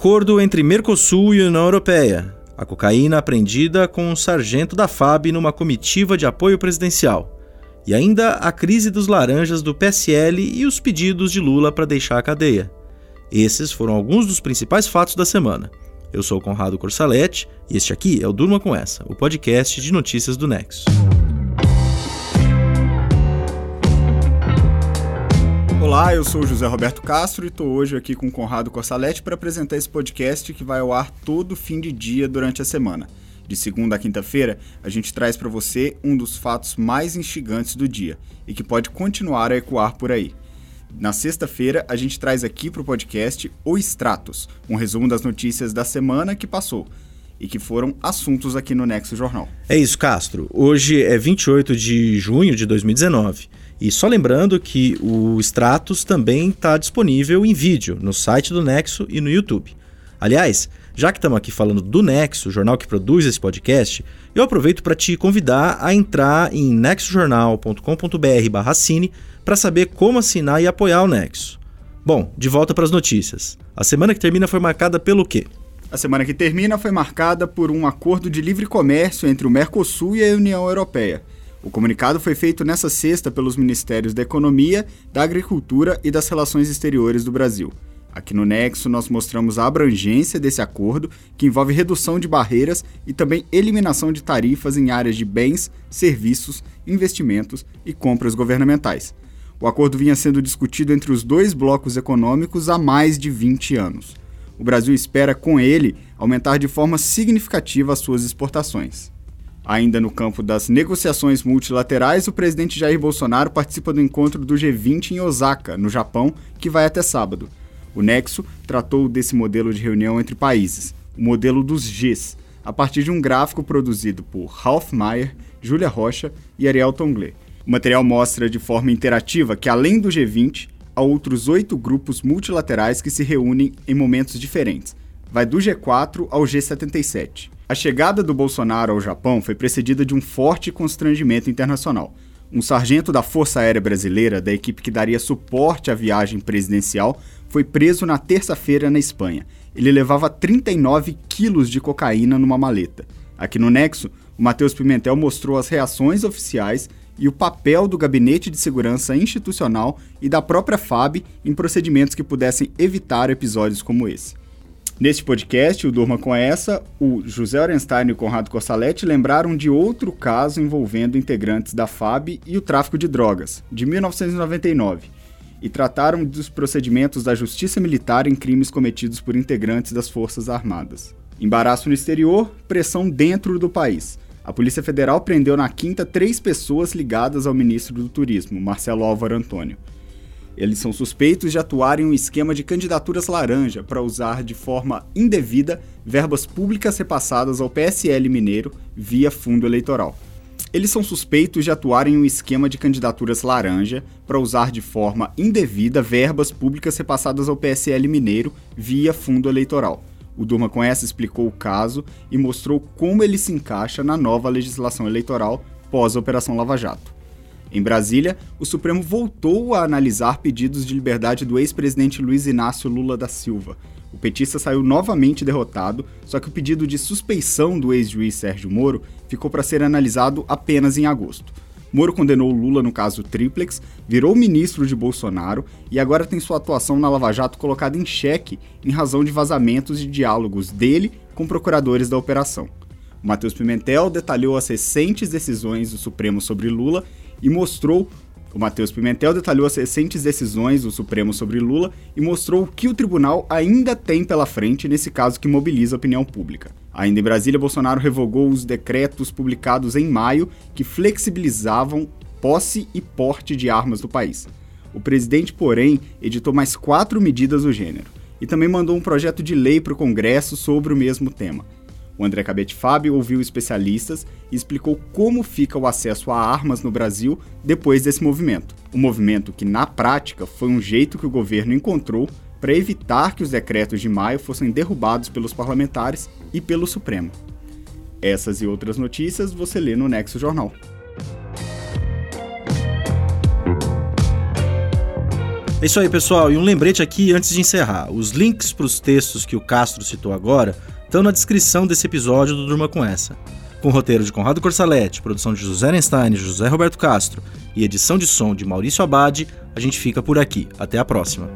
acordo entre Mercosul e União Europeia. A cocaína apreendida com um sargento da FAB numa comitiva de apoio presidencial. E ainda a crise dos laranjas do PSL e os pedidos de Lula para deixar a cadeia. Esses foram alguns dos principais fatos da semana. Eu sou o Conrado Corsalete e este aqui é o Durma com Essa, o podcast de notícias do Nexo. Olá, eu sou José Roberto Castro e estou hoje aqui com o Conrado Corsalete para apresentar esse podcast que vai ao ar todo fim de dia durante a semana. De segunda a quinta-feira, a gente traz para você um dos fatos mais instigantes do dia e que pode continuar a ecoar por aí. Na sexta-feira, a gente traz aqui para o podcast O Extratos, um resumo das notícias da semana que passou e que foram assuntos aqui no Nexo Jornal. É isso, Castro. Hoje é 28 de junho de 2019. E só lembrando que o Stratos também está disponível em vídeo no site do Nexo e no YouTube. Aliás, já que estamos aqui falando do Nexo, o jornal que produz esse podcast, eu aproveito para te convidar a entrar em nexojornal.com.br/cine para saber como assinar e apoiar o Nexo. Bom, de volta para as notícias. A semana que termina foi marcada pelo quê? A semana que termina foi marcada por um acordo de livre comércio entre o Mercosul e a União Europeia. O comunicado foi feito nessa sexta pelos Ministérios da Economia, da Agricultura e das Relações Exteriores do Brasil. Aqui no Nexo, nós mostramos a abrangência desse acordo, que envolve redução de barreiras e também eliminação de tarifas em áreas de bens, serviços, investimentos e compras governamentais. O acordo vinha sendo discutido entre os dois blocos econômicos há mais de 20 anos. O Brasil espera, com ele, aumentar de forma significativa as suas exportações. Ainda no campo das negociações multilaterais, o presidente Jair Bolsonaro participa do encontro do G20 em Osaka, no Japão, que vai até sábado. O Nexo tratou desse modelo de reunião entre países, o modelo dos Gs, a partir de um gráfico produzido por Ralph Mayer, Júlia Rocha e Ariel Tonglé. O material mostra de forma interativa que, além do G20, há outros oito grupos multilaterais que se reúnem em momentos diferentes. Vai do G4 ao G77. A chegada do Bolsonaro ao Japão foi precedida de um forte constrangimento internacional. Um sargento da Força Aérea Brasileira, da equipe que daria suporte à viagem presidencial, foi preso na terça-feira na Espanha. Ele levava 39 quilos de cocaína numa maleta. Aqui no Nexo, o Matheus Pimentel mostrou as reações oficiais e o papel do Gabinete de Segurança Institucional e da própria FAB em procedimentos que pudessem evitar episódios como esse. Neste podcast, o Durma com Essa, o José Orenstein e o Conrado Cossaletti lembraram de outro caso envolvendo integrantes da FAB e o tráfico de drogas, de 1999, e trataram dos procedimentos da Justiça Militar em crimes cometidos por integrantes das Forças Armadas. Embaraço no exterior, pressão dentro do país. A Polícia Federal prendeu na quinta três pessoas ligadas ao ministro do Turismo, Marcelo Álvaro Antônio. Eles são suspeitos de atuar em um esquema de candidaturas laranja para usar de forma indevida verbas públicas repassadas ao PSL mineiro via fundo eleitoral. Eles são suspeitos de atuar em um esquema de candidaturas laranja para usar de forma indevida verbas públicas repassadas ao PSL mineiro via fundo eleitoral. O Durma com essa explicou o caso e mostrou como ele se encaixa na nova legislação eleitoral pós a Operação Lava Jato. Em Brasília, o Supremo voltou a analisar pedidos de liberdade do ex-presidente Luiz Inácio Lula da Silva. O petista saiu novamente derrotado, só que o pedido de suspeição do ex-juiz Sérgio Moro ficou para ser analisado apenas em agosto. Moro condenou Lula no caso Triplex, virou ministro de Bolsonaro e agora tem sua atuação na Lava Jato colocada em xeque em razão de vazamentos de diálogos dele com procuradores da operação. Matheus Pimentel detalhou as recentes decisões do Supremo sobre Lula e mostrou o Matheus Pimentel detalhou as recentes decisões do Supremo sobre Lula e mostrou o que o tribunal ainda tem pela frente nesse caso que mobiliza a opinião pública. Ainda em Brasília, Bolsonaro revogou os decretos publicados em maio que flexibilizavam posse e porte de armas do país. O presidente, porém, editou mais quatro medidas do gênero e também mandou um projeto de lei para o Congresso sobre o mesmo tema. O André Cabete Fábio ouviu especialistas e explicou como fica o acesso a armas no Brasil depois desse movimento. Um movimento que, na prática, foi um jeito que o governo encontrou para evitar que os decretos de maio fossem derrubados pelos parlamentares e pelo Supremo. Essas e outras notícias você lê no Nexo Jornal. É isso aí, pessoal. E um lembrete aqui antes de encerrar: os links para os textos que o Castro citou agora estão na descrição desse episódio do Durma com Essa. Com roteiro de Conrado Corsaletti, produção de José Einstein José Roberto Castro e edição de som de Maurício Abad, a gente fica por aqui. Até a próxima.